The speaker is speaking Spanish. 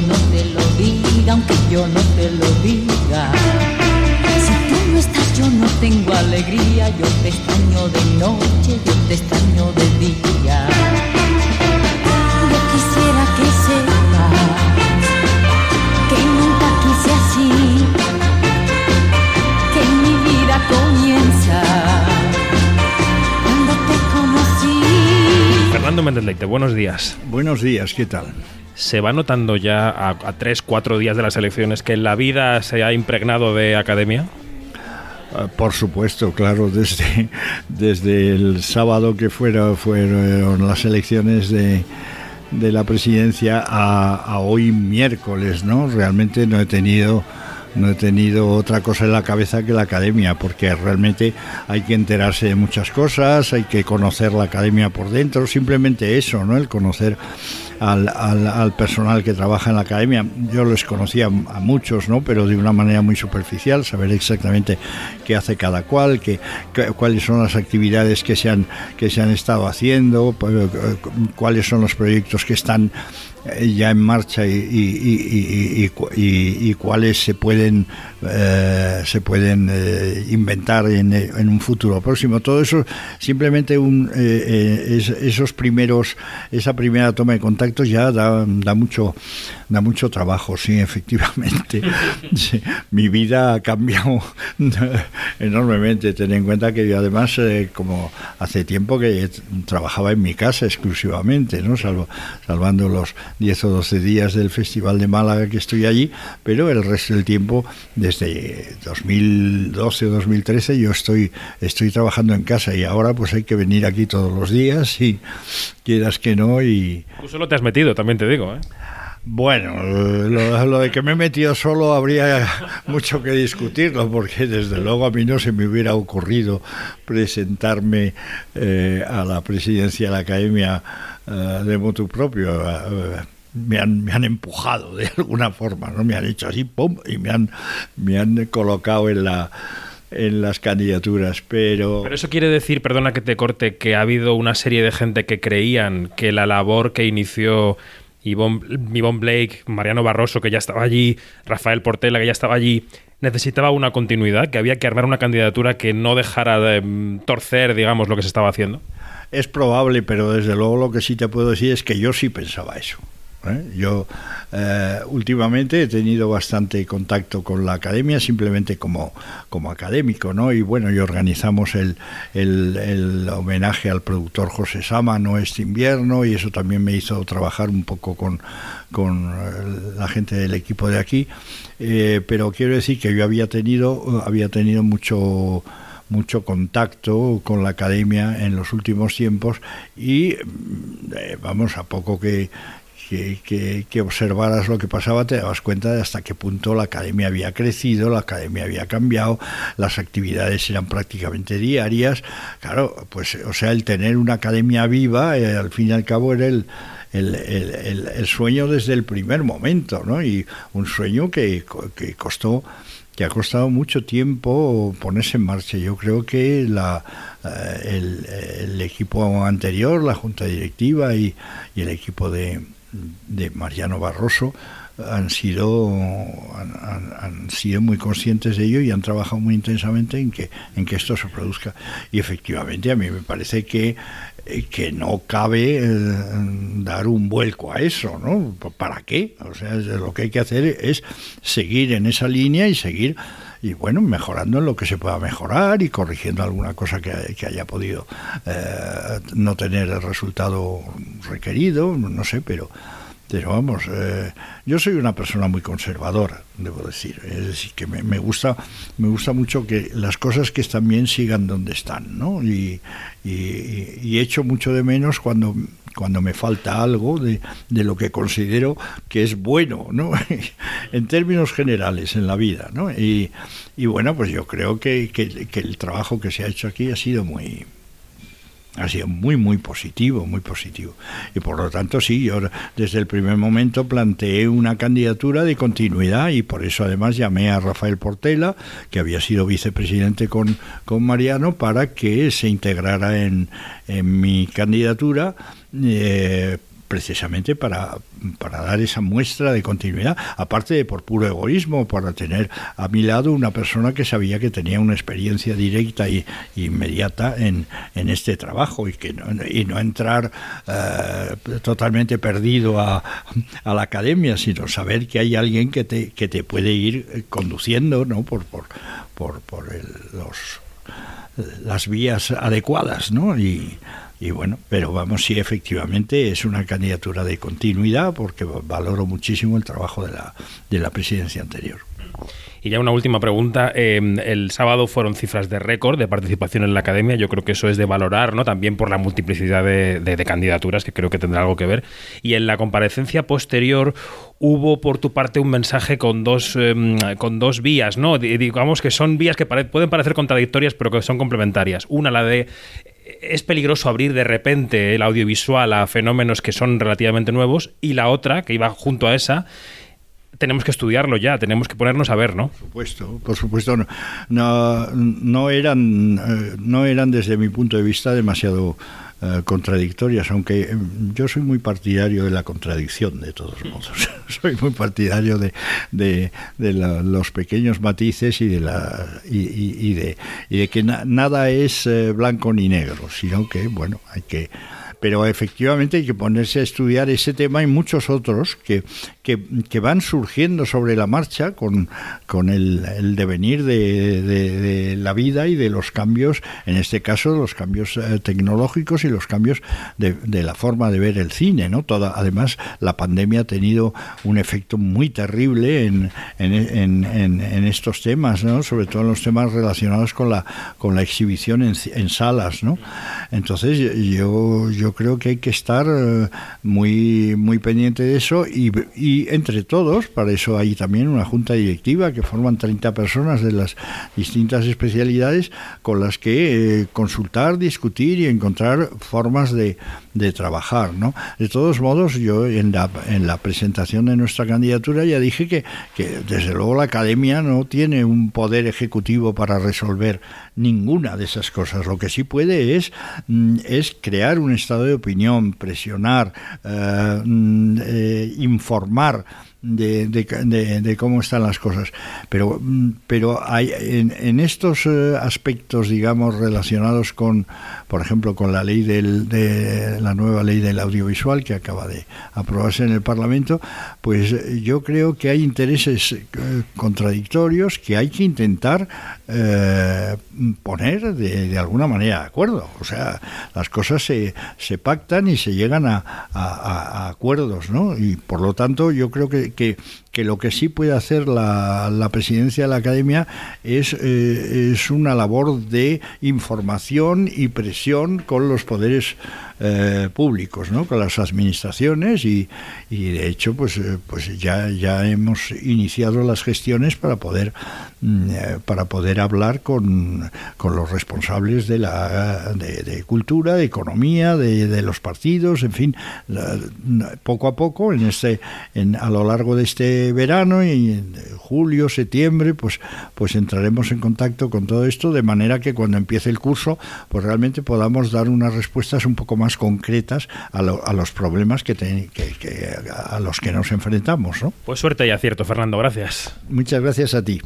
no te lo diga, aunque yo no te lo diga. Si tú no estás, yo no tengo alegría, yo te extraño de noche, yo te extraño de día. Yo quisiera que sepas que nunca quise así, que mi vida comienza. Fernando Méndez Leite, buenos días. Buenos días, ¿qué tal? ¿Se va notando ya a, tres, cuatro días de las elecciones que la vida se ha impregnado de academia? Ah, por supuesto, claro, desde, desde el sábado que fuera, fueron las elecciones de, de la presidencia a, a, hoy miércoles, ¿no? Realmente no he tenido no he tenido otra cosa en la cabeza que la academia, porque realmente hay que enterarse de muchas cosas, hay que conocer la academia por dentro, simplemente eso, ¿no? El conocer al, al, personal que trabaja en la academia. Yo les conocía a muchos, ¿no? Pero de una manera muy superficial, saber exactamente qué hace cada cual, qué, cuáles son las actividades que se han, que se han estado haciendo, pues, cuáles son los proyectos que están eh, ya en marcha y, y, y, y cuáles se pueden eh, se pueden eh, inventar en, en, un futuro próximo. Todo eso simplemente un, esos primeros esa primera toma de contactos ya da, da mucho da mucho trabajo sí efectivamente. Mi vida ha cambiado enormemente. Ten en cuenta que yo además como hace tiempo que trabajaba en mi casa exclusivamente no salvo salvando los 10 o 12 días del Festival de Málaga que estoy allí, pero el resto del tiempo, desde 2012 o 2013, yo estoy, estoy trabajando en casa y ahora pues hay que venir aquí todos los días y quieras que no y... Tú solo te has metido, también te digo, ¿eh? Bueno, lo, de que me he metido solo habría mucho que discutirlo, porque desde luego a mí no se me hubiera ocurrido presentarme eh, a la presidencia de la Academia eh, de motu propio. Eh, me han, me han empujado de alguna forma, ¿no? Me han hecho así, ¡pum! y me han, me han colocado en la en las candidaturas, pero... Pero eso quiere decir, perdona que te corte, que ha habido una serie de gente que creían que la labor que inició Ivonne, Blake, Mariano Barroso, que ya estaba allí, Rafael Portela, que ya estaba allí, necesitaba una continuidad, que había que armar una candidatura que no dejara de mm, torcer, digamos, lo que se estaba haciendo. Es probable, pero desde luego lo que sí te puedo decir es que yo sí pensaba eso. ¿Eh? Yo eh, últimamente he tenido bastante contacto con la academia, simplemente como, como académico, ¿no? Y bueno, y organizamos el, el, homenaje al productor José Sama, no este invierno, y eso también me hizo trabajar un poco con, con eh, la gente del equipo de aquí. pero quiero decir que yo había tenido, había tenido mucho mucho contacto con la academia en los últimos tiempos y vamos a poco que que, que, observaras lo que pasaba, te dabas cuenta de hasta qué punto la academia había crecido, la academia había cambiado, las actividades eran prácticamente diarias. Claro, pues, o sea, el tener una academia viva, eh, al fin y al cabo, era el, el, el, el, sueño desde el primer momento, ¿no? Y un sueño que, que costó que ha costado mucho tiempo ponerse en marcha. Yo creo que la, eh, el, el, equipo anterior, la junta directiva y, y el equipo de, de Mariano Barroso han sido han, sido muy conscientes de ello y han trabajado muy intensamente en que en que esto se produzca y efectivamente a mí me parece que que no cabe eh, dar un vuelco a eso, ¿no? ¿Para qué? O sea, lo que hay que hacer es seguir en esa línea y seguir y bueno, mejorando en lo que se pueda mejorar y corrigiendo alguna cosa que, haya podido eh, no tener el resultado requerido, no sé, pero pero vamos, eh, yo soy una persona muy conservadora, debo decir. Es decir, que me, gusta, me gusta mucho que las cosas que están bien sigan donde están, ¿no? Y, y, echo mucho de menos cuando, cuando me falta algo de, de lo que considero que es bueno, ¿no? en términos generales en la vida, ¿no? Y, y bueno, pues yo creo que, que el trabajo que se ha hecho aquí ha sido muy, ha sido muy, muy positivo, muy positivo. Y por lo tanto, sí, yo desde el primer momento planteé una candidatura de continuidad y por eso además llamé a Rafael Portela, que había sido vicepresidente con, con Mariano, para que se integrara en, en mi candidatura. Eh, precisamente para, para dar esa muestra de continuidad, aparte de por puro egoísmo, para tener a mi lado una persona que sabía que tenía una experiencia directa e inmediata en, en este trabajo y, que no, y no entrar eh, totalmente perdido a, la academia, sino saber que hay alguien que te, que te puede ir conduciendo ¿no? por, por, por, por el, los, las vías adecuadas, ¿no? Y, y bueno, pero vamos, si efectivamente es una candidatura de continuidad, porque valoro muchísimo el trabajo de la, de la presidencia anterior. Y ya una última pregunta. Eh, el sábado fueron cifras de récord de participación en la academia. Yo creo que eso es de valorar, ¿no? También por la multiplicidad de, candidaturas, que creo que tendrá algo que ver. Y en la comparecencia posterior hubo por tu parte un mensaje con dos, em, con dos vías, ¿no? Digamos que son vías que pueden parecer contradictorias, pero que son complementarias. Una, la de es peligroso abrir de repente el audiovisual a fenómenos que son relativamente nuevos y la otra, que iba junto a esa, tenemos que estudiarlo ya, tenemos que ponernos a ver, ¿no? Por supuesto, por supuesto. No, no, eran, eh, no eran desde mi punto de vista demasiado eh, contradictorias, aunque eh, yo soy muy partidario de la contradicción, de todos modos. soy muy partidario de, de, los pequeños matices y de, la, y, de, y de que nada es blanco ni negro, sino que, bueno, hay que pero efectivamente hay que ponerse a estudiar ese tema y muchos otros que, que, van surgiendo sobre la marcha con, con el, devenir de, la vida y de los cambios, en este caso los cambios eh, tecnológicos y los cambios de, la forma de ver el cine. ¿no? Toda, además, la pandemia ha tenido un efecto muy terrible en, en, en, estos temas, ¿no? sobre todo en los temas relacionados con la, con la exhibición en, salas. ¿no? Entonces, yo, yo creo que hay que estar eh, muy, muy pendiente de eso y, entre todos, para eso hay también una junta directiva que forman 30 personas de las distintas especialidades con las que eh, consultar, discutir y encontrar formas de, de trabajar. ¿no? De todos modos, yo en la, en la presentación de nuestra candidatura ya dije que, que desde luego la academia no tiene un poder ejecutivo para resolver ninguna de esas cosas. Lo que sí puede es, mm, es crear un estado de opinión, presionar, eh, mm, eh, informar de, de, cómo están las cosas. Pero, mm, pero hay, en, estos eh, aspectos, digamos, relacionados con, por ejemplo, con la ley del, de la nueva ley del audiovisual que acaba de aprobarse en el Parlamento, pues yo creo que hay intereses eh, contradictorios que hay que intentar eh, poner de, alguna manera de acuerdo. O sea, las cosas se, se pactan y se llegan a, a acuerdos, ¿no? Y por lo tanto, yo creo que, que, lo que sí puede hacer la, la presidencia de la academia es, eh, es una labor de información y presión con los poderes eh, públicos, ¿no? con las administraciones y, y de hecho pues, eh, pues ya, ya hemos iniciado las gestiones para poder, mm, para poder hablar con, con los responsables de, la, de, cultura, de economía, de, de, los partidos, en fin, poco a poco en este, en, a lo largo de este verano y en julio, septiembre, pues, pues entraremos en contacto con todo esto de manera que cuando empiece el curso, pues realmente podamos dar unas respuestas un poco más concretas a, los problemas que, a los que nos enfrentamos. ¿no? Pues suerte y acierto, Fernando. Gracias. Muchas gracias a ti.